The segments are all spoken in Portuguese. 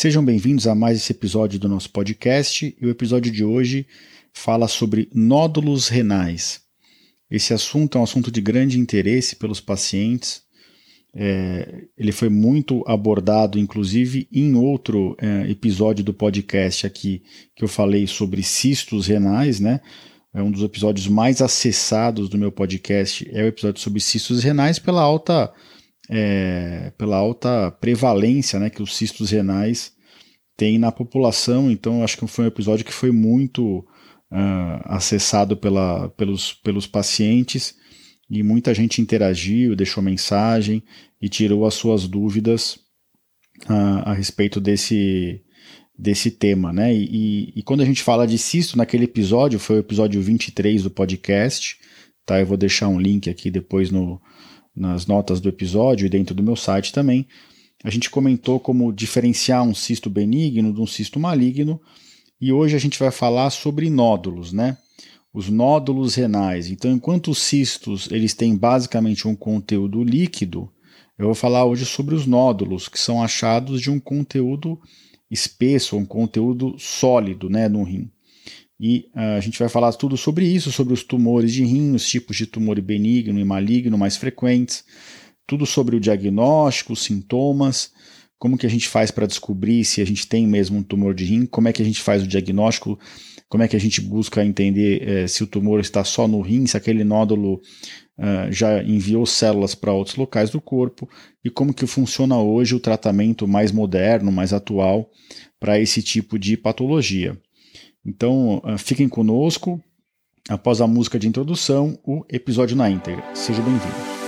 Sejam bem-vindos a mais esse episódio do nosso podcast e o episódio de hoje fala sobre nódulos renais. Esse assunto é um assunto de grande interesse pelos pacientes. É, ele foi muito abordado, inclusive, em outro é, episódio do podcast aqui que eu falei sobre cistos renais, né? É um dos episódios mais acessados do meu podcast é o episódio sobre cistos renais pela alta é, pela alta prevalência né, que os cistos renais têm na população. Então, acho que foi um episódio que foi muito uh, acessado pela, pelos, pelos pacientes e muita gente interagiu, deixou mensagem e tirou as suas dúvidas uh, a respeito desse, desse tema. Né? E, e, e, quando a gente fala de cisto, naquele episódio, foi o episódio 23 do podcast, tá? eu vou deixar um link aqui depois no, nas notas do episódio e dentro do meu site também, a gente comentou como diferenciar um cisto benigno de um cisto maligno e hoje a gente vai falar sobre nódulos, né? Os nódulos renais. Então, enquanto os cistos eles têm basicamente um conteúdo líquido, eu vou falar hoje sobre os nódulos, que são achados de um conteúdo espesso, um conteúdo sólido, né, no rim. E uh, a gente vai falar tudo sobre isso, sobre os tumores de rim, os tipos de tumor benigno e maligno mais frequentes, tudo sobre o diagnóstico, os sintomas, como que a gente faz para descobrir se a gente tem mesmo um tumor de rim, como é que a gente faz o diagnóstico, como é que a gente busca entender eh, se o tumor está só no rim, se aquele nódulo uh, já enviou células para outros locais do corpo e como que funciona hoje o tratamento mais moderno, mais atual para esse tipo de patologia. Então, ah, fiquem conosco. Após a música de introdução, o episódio na íntegra. Seja bem-vindo.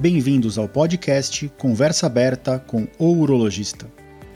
Bem-vindos ao podcast Conversa Aberta com o Urologista.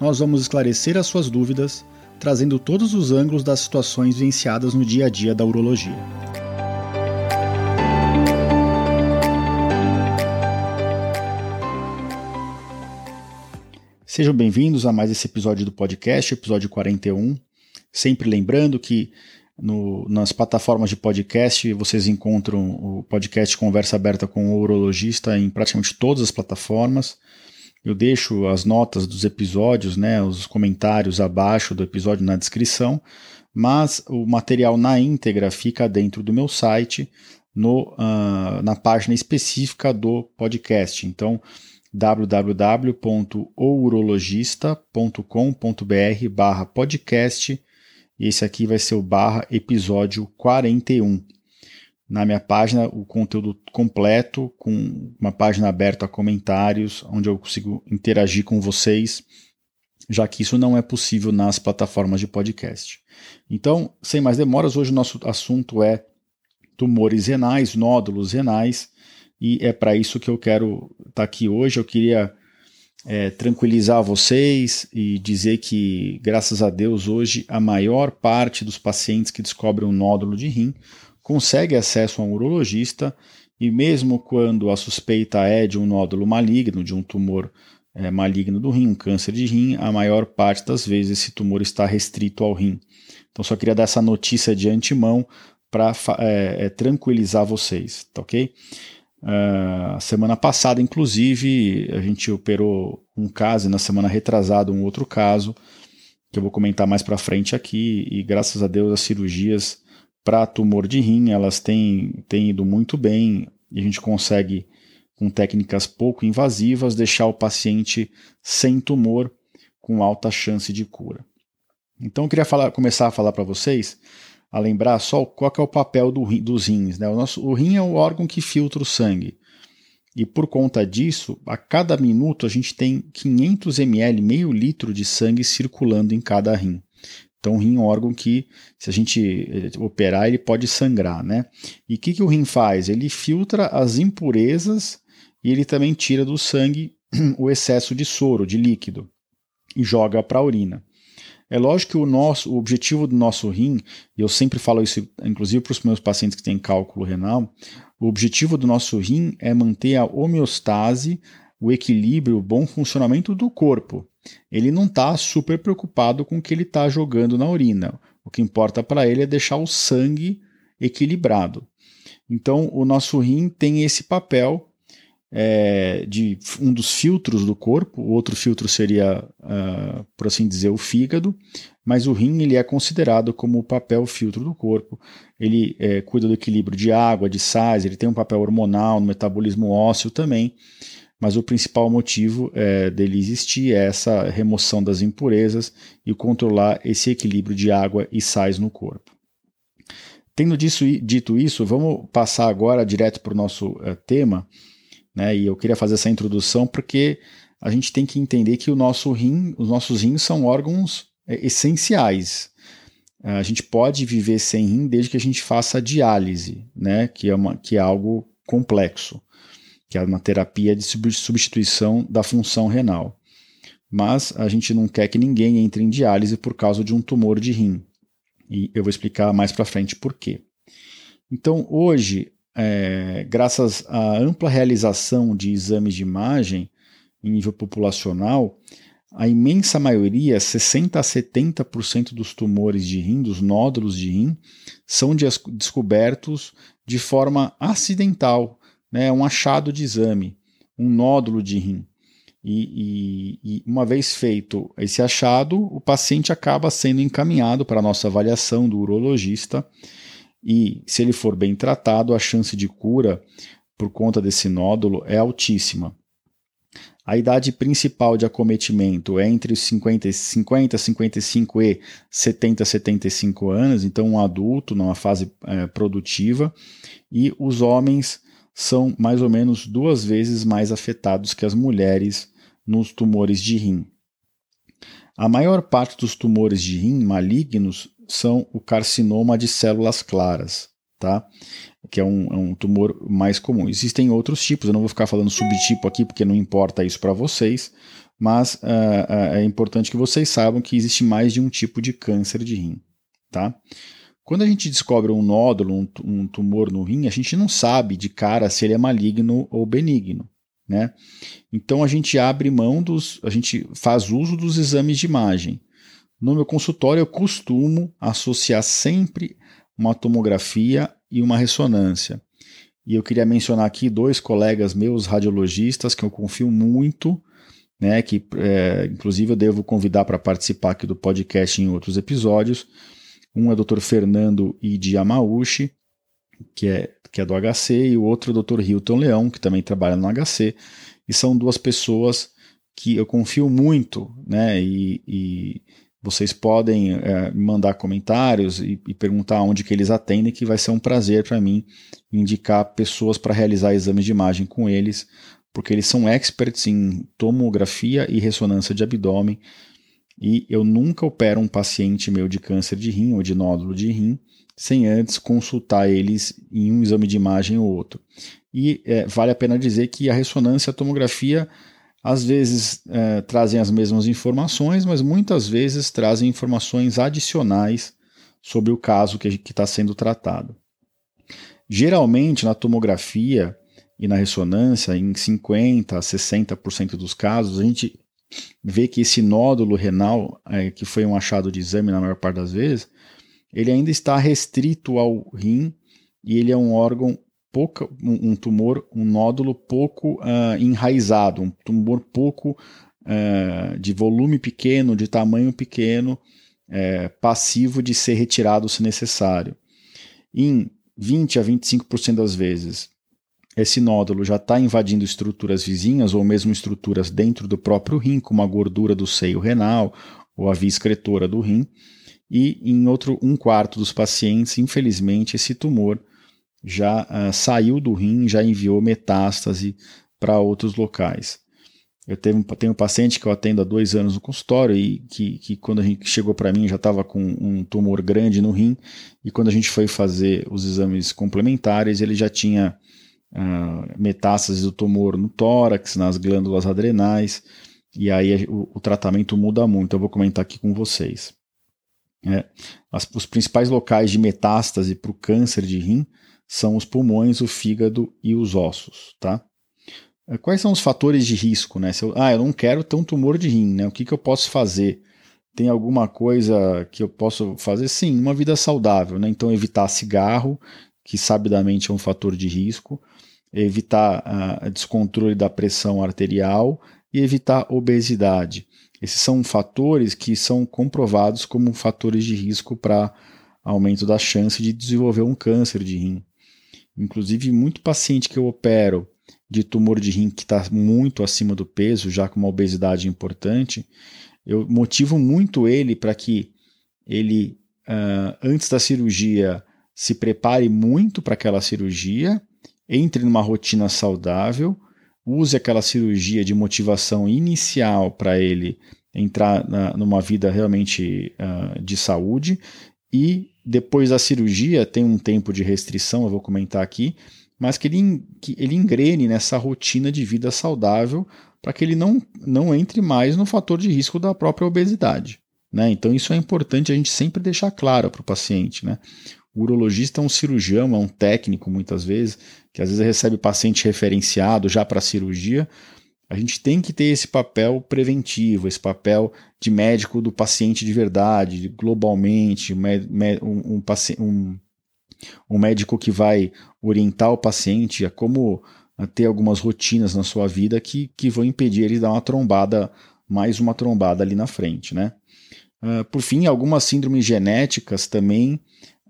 nós vamos esclarecer as suas dúvidas, trazendo todos os ângulos das situações vivenciadas no dia a dia da urologia. Sejam bem-vindos a mais esse episódio do podcast, episódio 41. Sempre lembrando que no, nas plataformas de podcast vocês encontram o podcast Conversa Aberta com o Urologista em praticamente todas as plataformas. Eu deixo as notas dos episódios, né, os comentários abaixo do episódio na descrição, mas o material na íntegra fica dentro do meu site, no, uh, na página específica do podcast. Então, www.ourologista.com.br barra podcast e esse aqui vai ser o barra episódio 41 na minha página o conteúdo completo, com uma página aberta a comentários, onde eu consigo interagir com vocês, já que isso não é possível nas plataformas de podcast. Então, sem mais demoras, hoje o nosso assunto é tumores renais, nódulos renais, e é para isso que eu quero estar tá aqui hoje. Eu queria é, tranquilizar vocês e dizer que, graças a Deus, hoje a maior parte dos pacientes que descobrem um nódulo de rim consegue acesso a um urologista e mesmo quando a suspeita é de um nódulo maligno, de um tumor é, maligno do rim, um câncer de rim, a maior parte das vezes esse tumor está restrito ao rim. Então só queria dar essa notícia de antemão para é, é, tranquilizar vocês, tá ok? Uh, semana passada, inclusive, a gente operou um caso e na semana retrasada um outro caso que eu vou comentar mais para frente aqui e graças a Deus as cirurgias para tumor de rim, elas têm, têm ido muito bem e a gente consegue, com técnicas pouco invasivas, deixar o paciente sem tumor com alta chance de cura. Então eu queria falar, começar a falar para vocês, a lembrar só qual é o papel do, dos rins. Né? O, nosso, o rim é o órgão que filtra o sangue. E por conta disso, a cada minuto a gente tem 500 ml, meio litro de sangue circulando em cada rim. Então, o rim é um órgão que, se a gente eh, operar, ele pode sangrar, né? E o que, que o rim faz? Ele filtra as impurezas e ele também tira do sangue o excesso de soro, de líquido, e joga para a urina. É lógico que o nosso, o objetivo do nosso rim, e eu sempre falo isso, inclusive para os meus pacientes que têm cálculo renal, o objetivo do nosso rim é manter a homeostase, o equilíbrio, o bom funcionamento do corpo. Ele não está super preocupado com o que ele está jogando na urina. O que importa para ele é deixar o sangue equilibrado. Então, o nosso rim tem esse papel é, de um dos filtros do corpo, o outro filtro seria, uh, por assim dizer, o fígado, mas o rim ele é considerado como o papel filtro do corpo. Ele é, cuida do equilíbrio de água, de sais, ele tem um papel hormonal no metabolismo ósseo também, mas o principal motivo é, dele existir é essa remoção das impurezas e controlar esse equilíbrio de água e sais no corpo. Tendo disso, dito isso, vamos passar agora direto para o nosso uh, tema, né? E eu queria fazer essa introdução porque a gente tem que entender que o nosso rim, os nossos rins são órgãos é, essenciais. A gente pode viver sem rim desde que a gente faça diálise, né? que, é uma, que é algo complexo, que é uma terapia de substituição da função renal. Mas a gente não quer que ninguém entre em diálise por causa de um tumor de rim. E eu vou explicar mais para frente por quê. Então, hoje, é, graças à ampla realização de exames de imagem em nível populacional, a imensa maioria, 60 a 70% dos tumores de rim, dos nódulos de rim, são descobertos de forma acidental, né, um achado de exame, um nódulo de rim. E, e, e, uma vez feito esse achado, o paciente acaba sendo encaminhado para a nossa avaliação do urologista e, se ele for bem tratado, a chance de cura por conta desse nódulo é altíssima. A idade principal de acometimento é entre 50, 50 55 e 70, 75 anos, então um adulto numa fase é, produtiva, e os homens são mais ou menos duas vezes mais afetados que as mulheres nos tumores de rim. A maior parte dos tumores de rim malignos são o carcinoma de células claras, tá? Que é um, é um tumor mais comum. Existem outros tipos, eu não vou ficar falando subtipo aqui porque não importa isso para vocês, mas uh, uh, é importante que vocês saibam que existe mais de um tipo de câncer de rim, tá? Quando a gente descobre um nódulo, um, um tumor no rim, a gente não sabe de cara se ele é maligno ou benigno. Né? Então a gente abre mão dos, a gente faz uso dos exames de imagem. No meu consultório, eu costumo associar sempre uma tomografia e uma ressonância. E eu queria mencionar aqui dois colegas meus radiologistas que eu confio muito, né, que é, inclusive eu devo convidar para participar aqui do podcast em outros episódios. Um é o Dr. Fernando Idi Yamauchi, que é, que é do HC, e o outro é o Dr. Hilton Leão, que também trabalha no HC. E são duas pessoas que eu confio muito, né, e, e vocês podem é, mandar comentários e, e, perguntar onde que eles atendem, que vai ser um prazer para mim indicar pessoas para realizar exames de imagem com eles, porque eles são experts em tomografia e ressonância de abdômen, e eu nunca opero um paciente meu de câncer de rim ou de nódulo de rim sem antes consultar eles em um exame de imagem ou outro. E é, vale a pena dizer que a ressonância e a tomografia às vezes é, trazem as mesmas informações, mas muitas vezes trazem informações adicionais sobre o caso que está sendo tratado. Geralmente, na tomografia e na ressonância, em 50% a 60% dos casos, a gente vê que esse nódulo renal, é, que foi um achado de exame na maior parte das vezes, ele ainda está restrito ao rim e ele é um órgão pouca, um, um tumor, um nódulo pouco uh, enraizado, um tumor pouco uh, de volume pequeno, de tamanho pequeno, uh, passivo de ser retirado se necessário. Em 20 a 25% das vezes, esse nódulo já está invadindo estruturas vizinhas ou mesmo estruturas dentro do próprio rim, como a gordura do seio renal ou a via excretora do rim. E em outro um quarto dos pacientes, infelizmente, esse tumor já uh, saiu do rim, já enviou metástase para outros locais. Eu tenho, tenho um paciente que eu atendo há dois anos no consultório e que, que quando a gente chegou para mim já estava com um tumor grande no rim e quando a gente foi fazer os exames complementares ele já tinha uh, metástases do tumor no tórax, nas glândulas adrenais e aí o, o tratamento muda muito. Eu vou comentar aqui com vocês. É, as, os principais locais de metástase para o câncer de rim são os pulmões, o fígado e os ossos, tá? É, quais são os fatores de risco, né? Eu, ah, eu não quero ter um tumor de rim, né? O que, que eu posso fazer? Tem alguma coisa que eu posso fazer? Sim, uma vida saudável, né? Então, evitar cigarro, que sabidamente é um fator de risco, evitar uh, descontrole da pressão arterial e evitar obesidade. Esses são fatores que são comprovados como fatores de risco para aumento da chance de desenvolver um câncer de rim. Inclusive, muito paciente que eu opero de tumor de rim que está muito acima do peso, já com uma obesidade importante, eu motivo muito ele para que ele, uh, antes da cirurgia, se prepare muito para aquela cirurgia, entre numa rotina saudável, use aquela cirurgia de motivação inicial para ele entrar na, numa vida realmente uh, de saúde e depois da cirurgia tem um tempo de restrição, eu vou comentar aqui, mas que ele, que ele engrene nessa rotina de vida saudável para que ele não, não entre mais no fator de risco da própria obesidade. Né? Então, isso é importante a gente sempre deixar claro para o paciente. Né? O urologista é um cirurgião, é um técnico, muitas vezes, que às vezes recebe paciente referenciado já para a cirurgia. A gente tem que ter esse papel preventivo, esse papel de médico do paciente de verdade, globalmente, um, um, um, um médico que vai orientar o paciente a como ter algumas rotinas na sua vida que, que vão impedir ele de dar uma trombada, mais uma trombada ali na frente, né? Uh, por fim, algumas síndromes genéticas também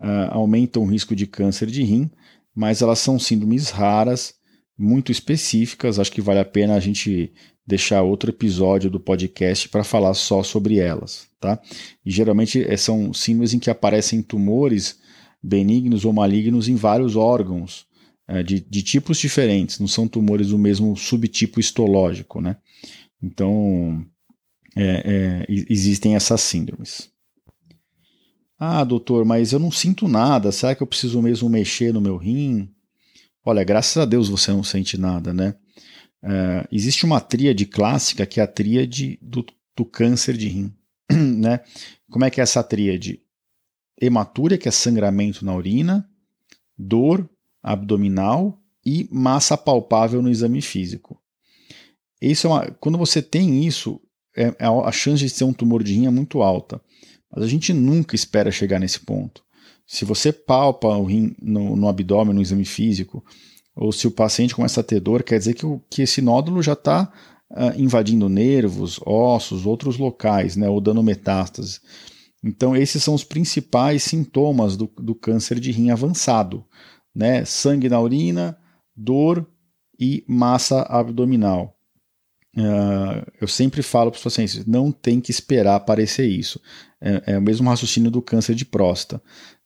uh, aumentam o risco de câncer de rim, mas elas são síndromes raras, muito específicas. Acho que vale a pena a gente deixar outro episódio do podcast para falar só sobre elas, tá? E geralmente eh, são síndromes em que aparecem tumores benignos ou malignos em vários órgãos é, de, de, tipos diferentes, não são tumores do mesmo subtipo histológico, né? Então, é, é, existem essas síndromes. Ah, doutor, mas eu não sinto nada, será que eu preciso mesmo mexer no meu rim? Olha, graças a Deus você não sente nada, né? É, existe uma tríade clássica que é a tríade do, do câncer de rim, né? Como é que é essa tríade? hematúria, que é sangramento na urina, dor abdominal e massa palpável no exame físico. Isso é uma, quando você tem isso, é, é a chance de ser um tumor de rim é muito alta. Mas a gente nunca espera chegar nesse ponto. Se você palpa o rim no, no abdômen, no exame físico, ou se o paciente começa a ter dor, quer dizer que, o, que esse nódulo já está uh, invadindo nervos, ossos, outros locais, né, ou dando metástase. Então, esses são os principais sintomas do, do câncer de rim avançado: né? sangue na urina, dor e massa abdominal. Uh, eu sempre falo para os pacientes: não tem que esperar aparecer isso. É, é o mesmo raciocínio do câncer de próstata.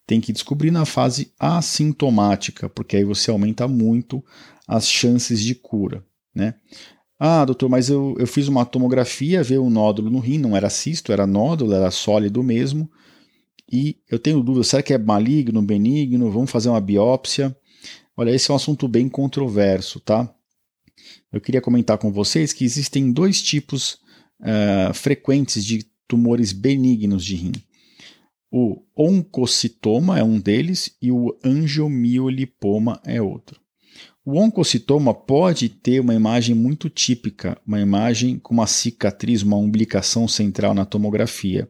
Tem que descobrir na fase assintomática, porque aí você aumenta muito as chances de cura. Né? Ah, doutor, mas eu, eu fiz uma tomografia, veio um nódulo no rim, não era cisto, era nódulo, era sólido mesmo. E eu tenho dúvida, será que é maligno, benigno? Vamos fazer uma biópsia? Olha, esse é um assunto bem controverso, tá? Eu queria comentar com vocês que existem dois tipos uh, frequentes de tumores benignos de rim. O oncocitoma é um deles e o angiomiolipoma é outro. O oncocitoma pode ter uma imagem muito típica, uma imagem com uma cicatriz, uma umbilicação central na tomografia.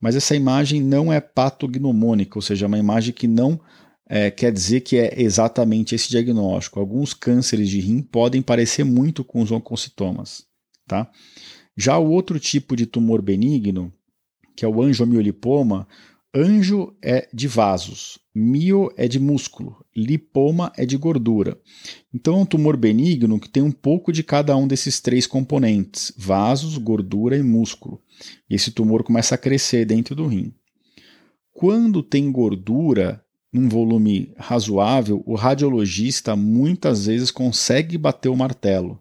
Mas essa imagem não é patognomônica, ou seja, é uma imagem que não é, quer dizer que é exatamente esse diagnóstico. Alguns cânceres de rim podem parecer muito com os oncocitomas. Tá? Já o outro tipo de tumor benigno, que é o angiomiolipoma, Anjo é de vasos, mio é de músculo, lipoma é de gordura. Então é um tumor benigno que tem um pouco de cada um desses três componentes: vasos, gordura e músculo. E esse tumor começa a crescer dentro do rim. Quando tem gordura num volume razoável, o radiologista muitas vezes consegue bater o martelo.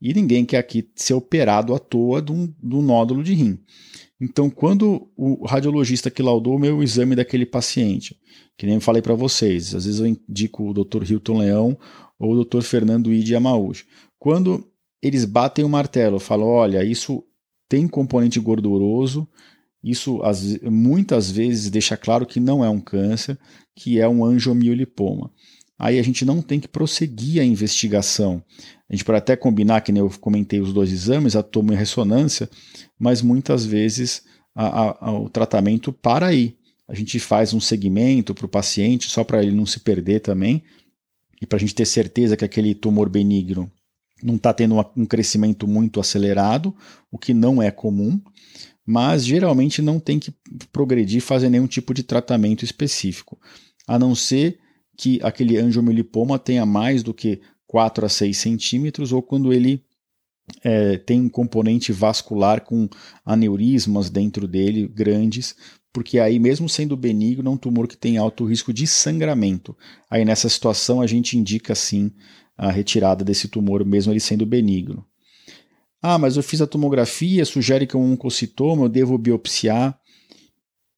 E ninguém quer aqui ser operado à toa de um, de um nódulo de rim. Então, quando o radiologista que laudou o meu exame daquele paciente, que nem eu falei para vocês, às vezes eu indico o Dr. Hilton Leão ou o Dr. Fernando Ide Yamauchi. Quando eles batem o martelo, falam: olha, isso tem componente gorduroso, isso muitas vezes deixa claro que não é um câncer, que é um angiomiolipoma. Aí a gente não tem que prosseguir a investigação. A gente pode até combinar, que nem eu comentei os dois exames, a toma e ressonância, mas muitas vezes a, a, a, o tratamento para aí. A gente faz um segmento para o paciente, só para ele não se perder também, e para a gente ter certeza que aquele tumor benigno não está tendo um crescimento muito acelerado, o que não é comum, mas geralmente não tem que progredir fazer nenhum tipo de tratamento específico, a não ser que aquele angiomiolipoma tenha mais do que 4 a 6 centímetros ou quando ele é, tem um componente vascular com aneurismas dentro dele grandes, porque aí, mesmo sendo benigno, é um tumor que tem alto risco de sangramento. Aí, nessa situação, a gente indica sim a retirada desse tumor, mesmo ele sendo benigno. Ah, mas eu fiz a tomografia, sugere que é um oncocitoma, eu devo biopsiar.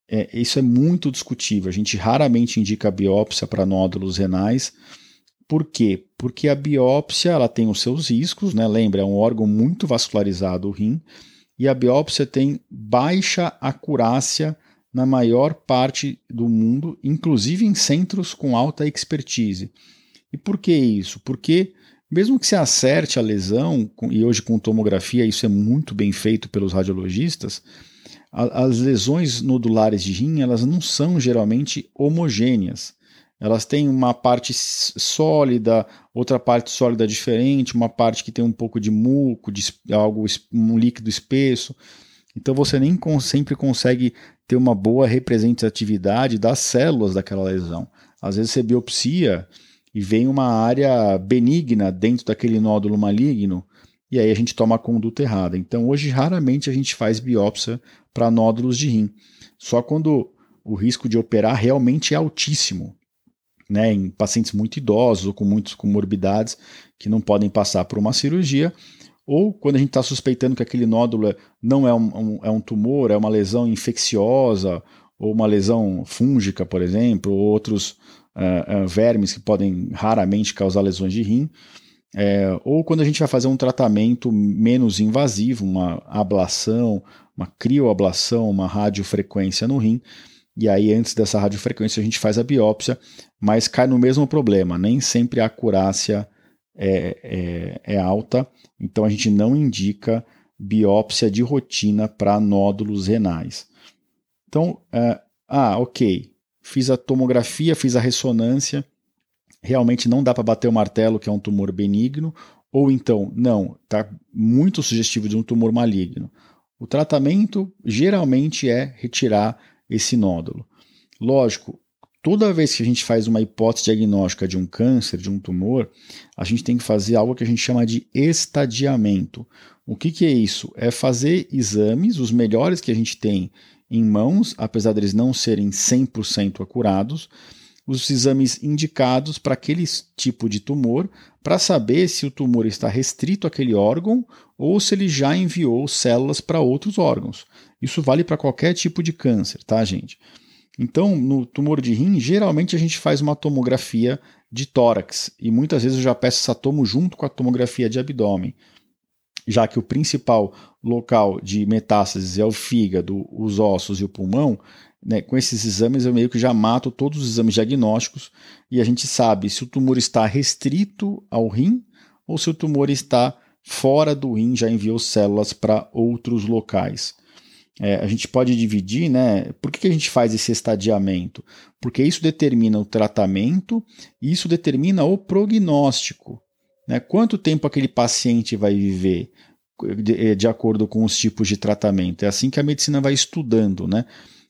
É, isso é muito discutível. A gente raramente indica biópsia para nódulos renais. Por quê? Porque a biópsia ela tem os seus riscos, né? Lembra, é um órgão muito vascularizado, o rim, e a biópsia tem baixa acurácia na maior parte do mundo, inclusive em centros com alta expertise. E por que isso? Porque mesmo que se acerte a lesão, e hoje com tomografia isso é muito bem feito pelos radiologistas, as lesões nodulares de rim elas não são geralmente homogêneas. Elas têm uma parte sólida, outra parte sólida diferente, uma parte que tem um pouco de muco, de algo, um líquido espesso. Então você nem sempre consegue ter uma boa representatividade das células daquela lesão. Às vezes você biopsia e vem uma área benigna dentro daquele nódulo maligno e aí a gente toma a conduta errada. Então hoje raramente a gente faz biópsia para nódulos de rim. Só quando o risco de operar realmente é altíssimo, né, em pacientes muito idosos ou com muitas comorbidades que não podem passar por uma cirurgia, ou quando a gente está suspeitando que aquele nódulo não é um, um, é um tumor, é uma lesão infecciosa ou uma lesão fúngica, por exemplo, ou outros uh, uh, vermes que podem raramente causar lesões de rim, é, ou quando a gente vai fazer um tratamento menos invasivo, uma ablação, uma crioablação, uma radiofrequência no rim, e aí antes dessa radiofrequência a gente faz a biópsia, mas cai no mesmo problema, nem sempre a acurácia é, é, é alta, então a gente não indica biópsia de rotina para nódulos renais. Então, uh, ah, ok, fiz a tomografia, fiz a ressonância, realmente não dá para bater o martelo que é um tumor benigno, ou então, não, está muito sugestivo de um tumor maligno. O tratamento geralmente é retirar esse nódulo. Lógico, toda vez que a gente faz uma hipótese diagnóstica de um câncer, de um tumor, a gente tem que fazer algo que a gente chama de estadiamento. O que, que é isso? É fazer exames, os melhores que a gente tem em mãos, apesar deles não serem 100% acurados, os exames indicados para aquele tipo de tumor, para saber se o tumor está restrito àquele órgão ou se ele já enviou células para outros órgãos. Isso vale para qualquer tipo de câncer, tá, gente? Então, no tumor de rim, geralmente a gente faz uma tomografia de tórax e muitas vezes eu já peço essa tomo junto com a tomografia de abdômen já que o principal local de metástases é o fígado, os ossos e o pulmão, né, com esses exames eu meio que já mato todos os exames diagnósticos e a gente sabe se o tumor está restrito ao rim ou se o tumor está fora do rim, já enviou células para outros locais. É, a gente pode dividir, né? Por que, que a gente faz esse estadiamento? Porque isso determina o tratamento e isso determina o prognóstico. Né? Quanto tempo aquele paciente vai viver de, eh, de, acordo com os tipos de tratamento? É assim que a medicina vai estudando. Né?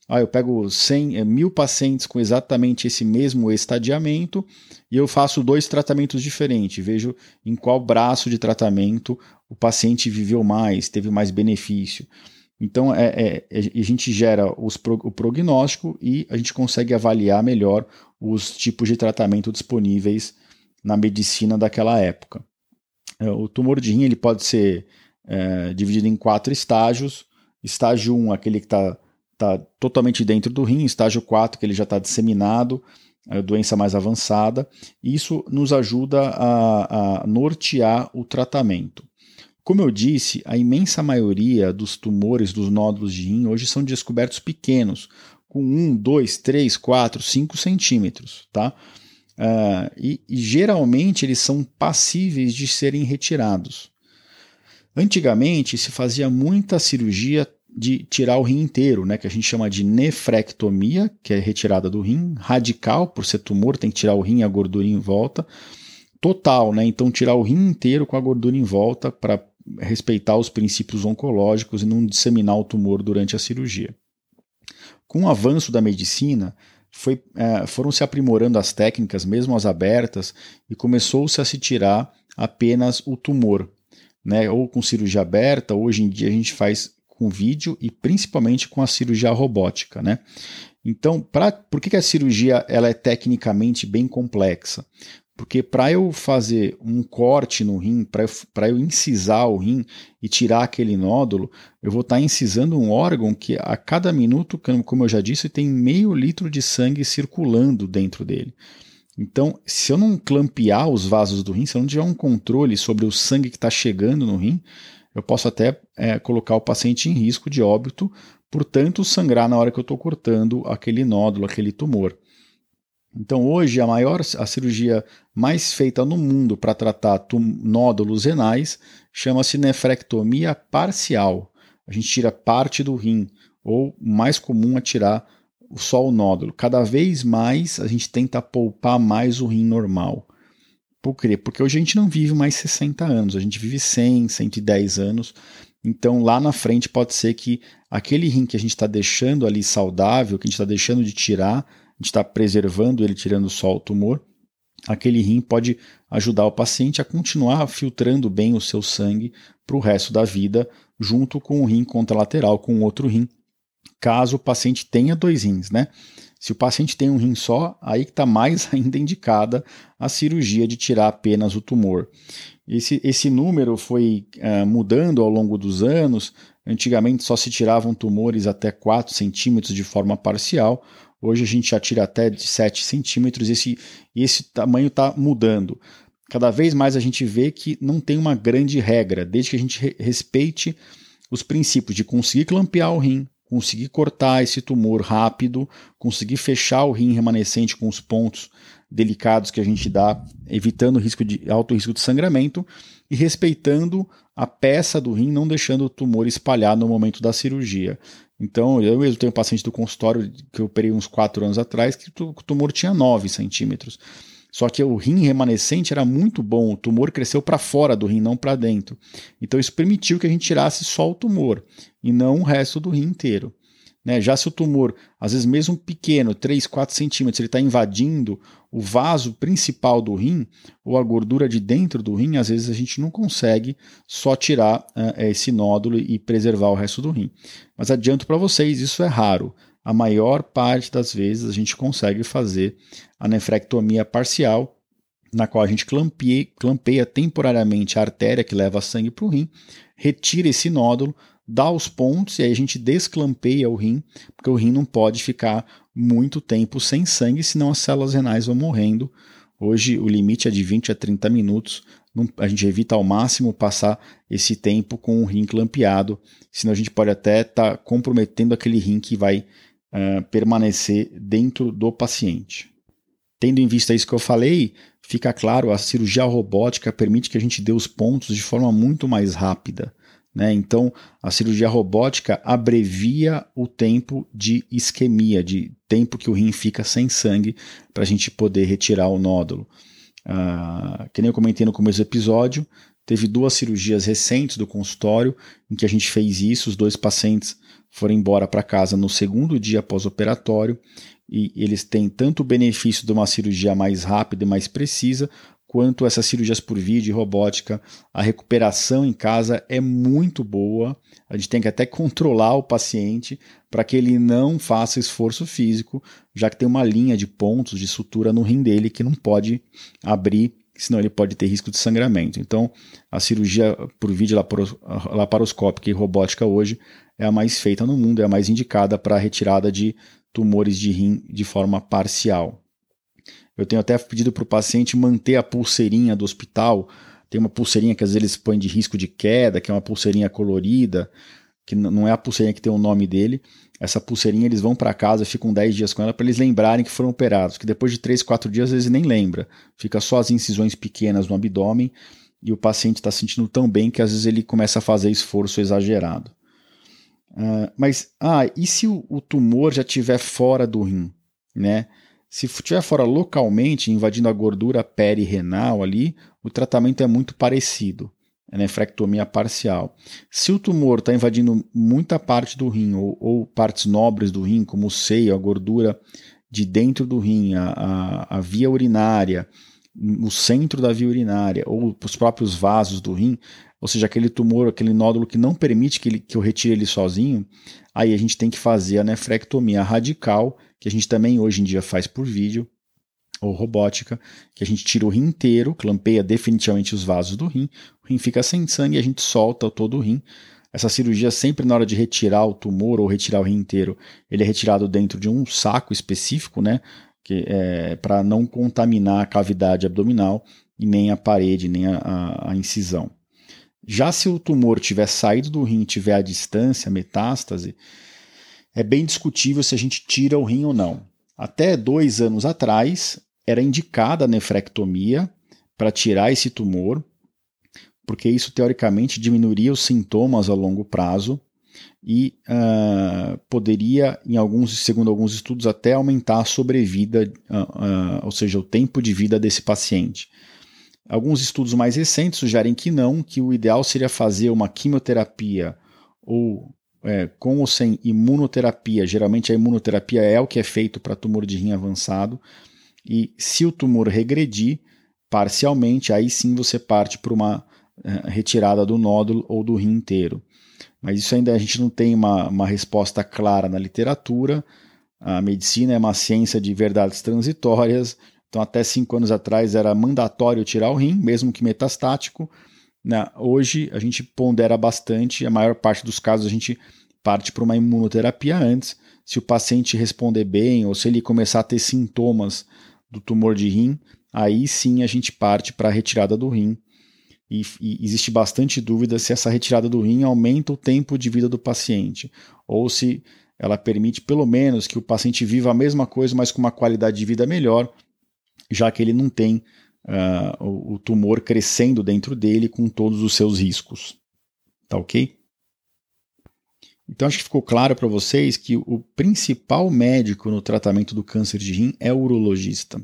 Ah, eu pego 100, eh, mil pacientes com exatamente esse mesmo estadiamento e eu faço dois tratamentos diferentes. Vejo em qual braço de tratamento o paciente viveu mais, teve mais benefício. Então, é, é, é a gente gera os, o prognóstico e a gente consegue avaliar melhor os tipos de tratamento disponíveis na medicina daquela época. É, o tumor de rim ele pode ser é, dividido em quatro estágios. Estágio 1, aquele que está tá totalmente dentro do rim. Estágio 4, que ele já está disseminado, é doença mais avançada. Isso nos ajuda a, a nortear o tratamento. Como eu disse, a imensa maioria dos tumores dos nódulos de rim hoje são descobertos pequenos, com 1, 2, 3, 4, 5 centímetros. Tá? Uh, e, e geralmente eles são passíveis de serem retirados. Antigamente se fazia muita cirurgia de tirar o rim inteiro, né, que a gente chama de nefrectomia, que é retirada do rim, radical, por ser tumor, tem que tirar o rim e a gordura em volta, total, né, então tirar o rim inteiro com a gordura em volta para respeitar os princípios oncológicos e não disseminar o tumor durante a cirurgia. Com o avanço da medicina, foi, é, foram se aprimorando as técnicas, mesmo as abertas, e começou-se a se tirar apenas o tumor, né? ou com cirurgia aberta, hoje em dia a gente faz com vídeo e principalmente com a cirurgia robótica. Né? Então, pra, por que, que a cirurgia ela é tecnicamente bem complexa? Porque para eu fazer um corte no rim, para eu, eu incisar o rim e tirar aquele nódulo, eu vou estar tá incisando um órgão que a cada minuto, como eu já disse, tem meio litro de sangue circulando dentro dele. Então, se eu não clampear os vasos do rim, se eu não tiver um controle sobre o sangue que está chegando no rim, eu posso até é, colocar o paciente em risco de óbito, portanto, sangrar na hora que eu estou cortando aquele nódulo, aquele tumor. Então, hoje, a maior a cirurgia mais feita no mundo para tratar nódulos renais chama-se nefrectomia parcial. A gente tira parte do rim, ou mais comum é tirar só o nódulo. Cada vez mais a gente tenta poupar mais o rim normal. Por quê? Porque hoje a gente não vive mais 60 anos, a gente vive 100, 110 anos. Então, lá na frente, pode ser que aquele rim que a gente está deixando ali saudável, que a gente está deixando de tirar, gente está preservando ele, tirando só o tumor, aquele rim pode ajudar o paciente a continuar filtrando bem o seu sangue para o resto da vida, junto com o rim contralateral, com outro rim, caso o paciente tenha dois rins, né? Se o paciente tem um rim só, aí que está mais ainda indicada a cirurgia de tirar apenas o tumor. Esse, esse número foi uh, mudando ao longo dos anos. Antigamente só se tiravam tumores até 4 centímetros de forma parcial. Hoje a gente já tira até de 7 centímetros e esse, esse tamanho está mudando. Cada vez mais a gente vê que não tem uma grande regra, desde que a gente respeite os princípios de conseguir clampear o rim, conseguir cortar esse tumor rápido, conseguir fechar o rim remanescente com os pontos delicados que a gente dá, evitando risco de alto risco de sangramento e respeitando a peça do rim, não deixando o tumor espalhar no momento da cirurgia. Então, eu mesmo tenho um paciente do consultório que eu operei uns 4 anos atrás que o tumor tinha 9 centímetros. Só que o rim remanescente era muito bom, o tumor cresceu para fora do rim, não para dentro. Então, isso permitiu que a gente tirasse só o tumor e não o resto do rim inteiro. Né? Já se o tumor, às vezes mesmo pequeno, 3, 4 centímetros, ele está invadindo o vaso principal do rim, ou a gordura de dentro do rim, às vezes a gente não consegue só tirar uh, esse nódulo e preservar o resto do rim. Mas adianto para vocês, isso é raro. A maior parte das vezes a gente consegue fazer a nefrectomia parcial, na qual a gente clampeia, clampeia temporariamente a artéria que leva sangue para o rim, retira esse nódulo, dá os pontos e aí a gente desclampeia o rim, porque o rim não pode ficar muito tempo sem sangue, senão as células renais vão morrendo. Hoje o limite é de 20 a 30 minutos. A gente evita ao máximo passar esse tempo com o rim clampeado, senão a gente pode até estar tá comprometendo aquele rim que vai uh, permanecer dentro do paciente. Tendo em vista isso que eu falei, fica claro, a cirurgia robótica permite que a gente dê os pontos de forma muito mais rápida. Né? Então, a cirurgia robótica abrevia o tempo de isquemia, de tempo que o rim fica sem sangue, para a gente poder retirar o nódulo. Ah, que nem eu comentei no começo do episódio, teve duas cirurgias recentes do consultório em que a gente fez isso. Os dois pacientes foram embora para casa no segundo dia pós-operatório e eles têm tanto o benefício de uma cirurgia mais rápida e mais precisa, quanto essas cirurgias por vídeo e robótica, a recuperação em casa é muito boa. A gente tem que até controlar o paciente para que ele não faça esforço físico, já que tem uma linha de pontos de sutura no rim dele que não pode abrir senão ele pode ter risco de sangramento. Então, a cirurgia por vídeo laparoscópica e robótica hoje é a mais feita no mundo, é a mais indicada para a retirada de tumores de rim de forma parcial. Eu tenho até pedido para o paciente manter a pulseirinha do hospital. Tem uma pulseirinha que às vezes põe de risco de queda, que é uma pulseirinha colorida, que não é a pulseirinha que tem o nome dele. Essa pulseirinha eles vão para casa, ficam 10 dias com ela para eles lembrarem que foram operados, que depois de 3, 4 dias às vezes nem lembra. Fica só as incisões pequenas no abdômen e o paciente está sentindo tão bem que às vezes ele começa a fazer esforço exagerado. Uh, mas, ah, e se o, o tumor já estiver fora do rim, né? Se estiver fora localmente, invadindo a gordura perirenal ali, o tratamento é muito parecido. É nefrectomia parcial. Se o tumor está invadindo muita parte do rim ou, ou, partes nobres do rim, como o seio, a gordura de dentro do rim, a, a, a via urinária, o centro da via urinária ou os próprios vasos do rim, ou seja, aquele tumor, aquele nódulo que não permite que, ele, que eu retire ele sozinho, aí a gente tem que fazer a nefrectomia radical, que a gente também hoje em dia faz por vídeo, ou robótica, que a gente tira o rim inteiro, clampeia definitivamente os vasos do rim, o rim fica sem sangue e a gente solta todo o rim. Essa cirurgia, sempre na hora de retirar o tumor ou retirar o rim inteiro, ele é retirado dentro de um saco específico, né? Que é para não contaminar a cavidade abdominal e nem a parede, nem a, a, a incisão. Já se o tumor tiver saído do rim, tiver a distância, metástase, é bem discutível se a gente tira o rim ou não. Até dois anos atrás, era indicada a nefrectomia para tirar esse tumor, porque isso teoricamente diminuiria os sintomas a longo prazo e uh, poderia, em alguns, segundo alguns estudos, até aumentar a sobrevida, uh, uh, ou seja, o tempo de vida desse paciente. Alguns estudos mais recentes sugerem que não, que o ideal seria fazer uma quimioterapia ou é, com ou sem imunoterapia. Geralmente a imunoterapia é o que é feito para tumor de rim avançado. E se o tumor regredir parcialmente, aí sim você parte para uma é, retirada do nódulo ou do rim inteiro. Mas isso ainda a gente não tem uma, uma resposta clara na literatura. A medicina é uma ciência de verdades transitórias. Então, até cinco anos atrás era mandatório tirar o rim, mesmo que metastático. Né? Hoje a gente pondera bastante, a maior parte dos casos a gente parte para uma imunoterapia antes. Se o paciente responder bem ou se ele começar a ter sintomas do tumor de rim, aí sim a gente parte para a retirada do rim. E, e, existe bastante dúvida se essa retirada do rim aumenta o tempo de vida do paciente ou se ela permite pelo menos que o paciente viva a mesma coisa, mas com uma qualidade de vida melhor, já que ele não tem uh, o, o tumor crescendo dentro dele com todos os seus riscos. Tá ok? Então acho que ficou claro para vocês que o principal médico no tratamento do câncer de rim é o urologista.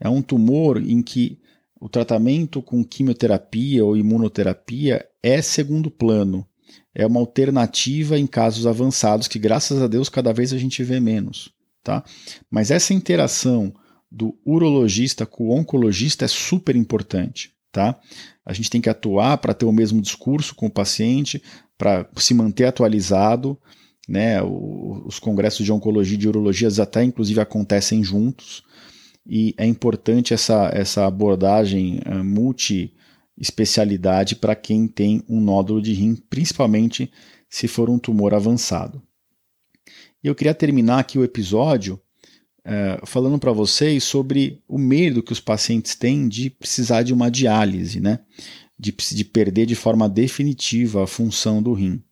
É um tumor em que o tratamento com quimioterapia ou imunoterapia é segundo plano. É uma alternativa em casos avançados que, graças a Deus, cada vez a gente vê menos. Tá? Mas essa interação do urologista com o oncologista é super importante. Tá? A gente tem que atuar para ter o mesmo discurso com o paciente, para se manter atualizado. Né? O, os congressos de oncologia e de urologia até inclusive acontecem juntos. E é importante essa, essa abordagem uh, multi-especialidade para quem tem um nódulo de rim, principalmente se for um tumor avançado. E eu queria terminar aqui o episódio é, falando para vocês sobre o medo que os pacientes têm de precisar de uma diálise, né? de, de perder de forma definitiva a função do rim.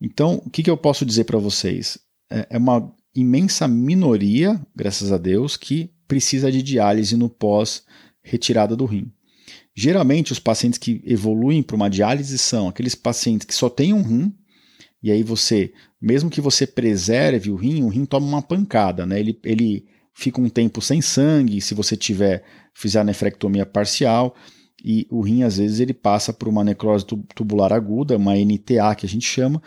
Então, o que, que eu posso dizer para vocês? É, é uma imensa minoria, graças a Deus, que precisa de diálise no pós-retirada do rim. Geralmente, os pacientes que evoluem para uma diálise são aqueles pacientes que só têm um rim e aí você, mesmo que você preserve o rim, o rim toma uma pancada, né? Ele, ele fica um tempo sem sangue, se você tiver fizer a nefrectomia parcial, e o rim às vezes ele passa por uma necrose tubular aguda, uma NTA que a gente chama,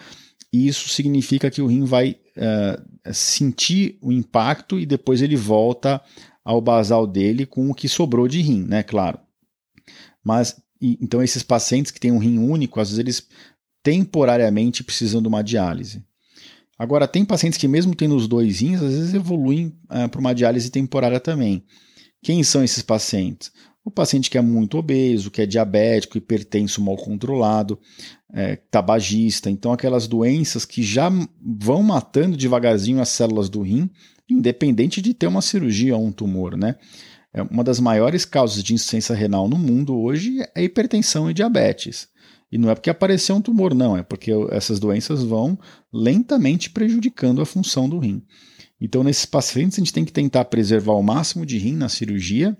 e isso significa que o rim vai uh, sentir o impacto e depois ele volta ao basal dele com o que sobrou de rim, né? Claro. Mas então esses pacientes que têm um rim único, às vezes eles temporariamente precisam de uma diálise. Agora, tem pacientes que, mesmo tendo os dois rins, às vezes evoluem uh, para uma diálise temporária também. Quem são esses pacientes? O paciente que é muito obeso, que é diabético, hipertenso, mal controlado, é, tabagista, então aquelas doenças que já vão matando devagarzinho as células do rim, independente de ter uma cirurgia ou um tumor, né? É uma das maiores causas de insuficiência renal no mundo hoje é hipertensão e diabetes. E não é porque apareceu um tumor, não, é porque essas doenças vão lentamente prejudicando a função do rim. Então, nesses pacientes, a gente tem que tentar preservar o máximo de rim na cirurgia,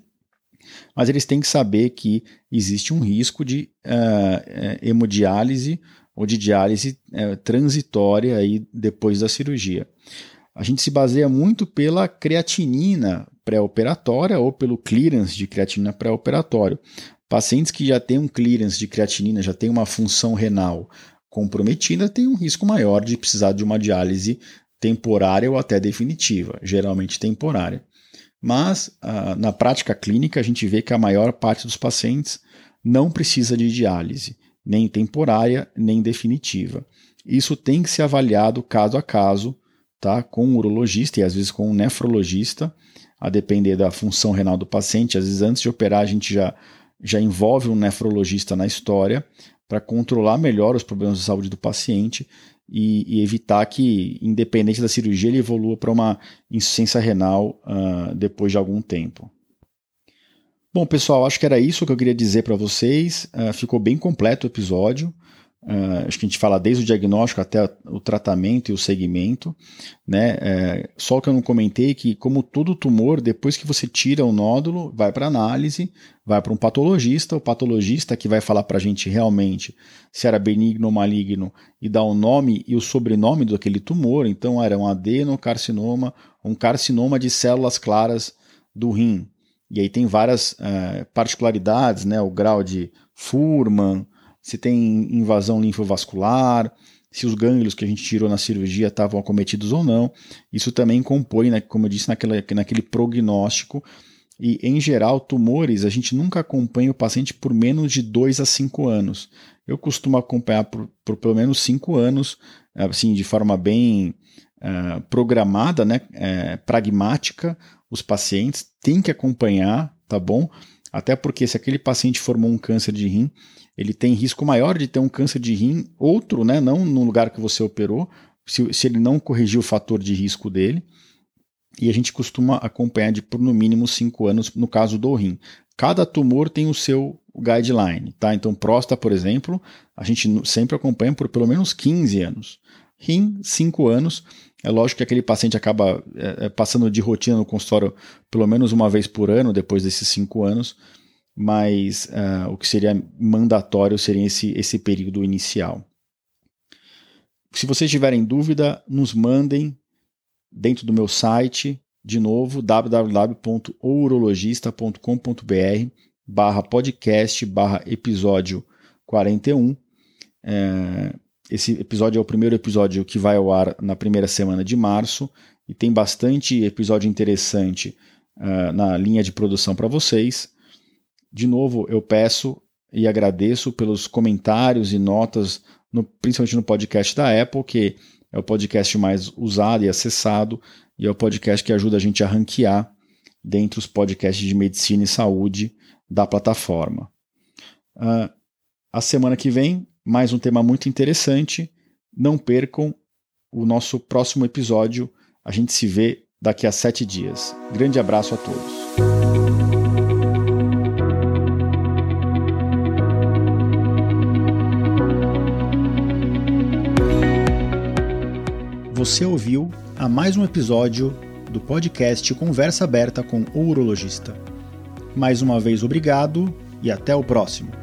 mas eles têm que saber que existe um risco de uh, hemodiálise ou de diálise uh, transitória aí depois da cirurgia. A gente se baseia muito pela creatinina pré-operatória ou pelo clearance de creatinina pré-operatório. Pacientes que já têm um clearance de creatinina, já têm uma função renal comprometida, têm um risco maior de precisar de uma diálise temporária ou até definitiva, geralmente temporária. Mas ah, na prática clínica a gente vê que a maior parte dos pacientes não precisa de diálise, nem temporária, nem definitiva. Isso tem que ser avaliado caso a caso, tá? com um urologista e às vezes com um nefrologista, a depender da função renal do paciente. Às vezes antes de operar a gente já já envolve um nefrologista na história para controlar melhor os problemas de saúde do paciente e, e, evitar que, independente da cirurgia, ele evolua para uma insuficiência renal uh, depois de algum tempo. Bom, pessoal, acho que era isso que eu queria dizer para vocês. Uh, ficou bem completo o episódio. Uh, acho que a gente fala desde o diagnóstico até o tratamento e o segmento, né? É, só que eu não comentei que, como todo tumor, depois que você tira o nódulo, vai para análise, vai para um patologista, o patologista que vai falar para a gente realmente se era benigno ou maligno e dar o nome e o sobrenome daquele tumor. Então, era um adenocarcinoma, um carcinoma de células claras do rim. E aí tem várias uh, particularidades, né? O grau de Furman se tem invasão linfovascular, se os gânglios que a gente tirou na cirurgia estavam acometidos ou não. Isso também compõe, né, como eu disse, naquele, naquele prognóstico. E, em geral, tumores, a gente nunca acompanha o paciente por menos de 2 a 5 anos. Eu costumo acompanhar por, por pelo menos 5 anos, assim, de forma bem uh, programada, né, uh, pragmática, os pacientes. Tem que acompanhar, tá bom? Até porque se aquele paciente formou um câncer de rim, ele tem risco maior de ter um câncer de rim, outro, né, não no lugar que você operou, se, se ele não corrigiu o fator de risco dele. E a gente costuma acompanhar de por no mínimo 5 anos no caso do rim. Cada tumor tem o seu guideline, tá? Então, próstata, por exemplo, a gente sempre acompanha por pelo menos 15 anos. Rim, 5 anos. É lógico que aquele paciente acaba é, passando de rotina no consultório pelo menos uma vez por ano, depois desses 5 anos mas uh, o que seria mandatório seria esse, esse período inicial. Se vocês tiverem dúvida, nos mandem dentro do meu site, de novo, www.ourologista.com.br barra podcast barra episódio 41. É, esse episódio é o primeiro episódio que vai ao ar na primeira semana de março e tem bastante episódio interessante uh, na linha de produção para vocês. De novo, eu peço e agradeço pelos comentários e notas, no, principalmente no podcast da Apple, que é o podcast mais usado e acessado, e é o podcast que ajuda a gente a ranquear dentre os podcasts de medicina e saúde da plataforma. Uh, a semana que vem, mais um tema muito interessante. Não percam o nosso próximo episódio. A gente se vê daqui a sete dias. Grande abraço a todos. Você ouviu a mais um episódio do podcast Conversa Aberta com o Urologista. Mais uma vez, obrigado e até o próximo.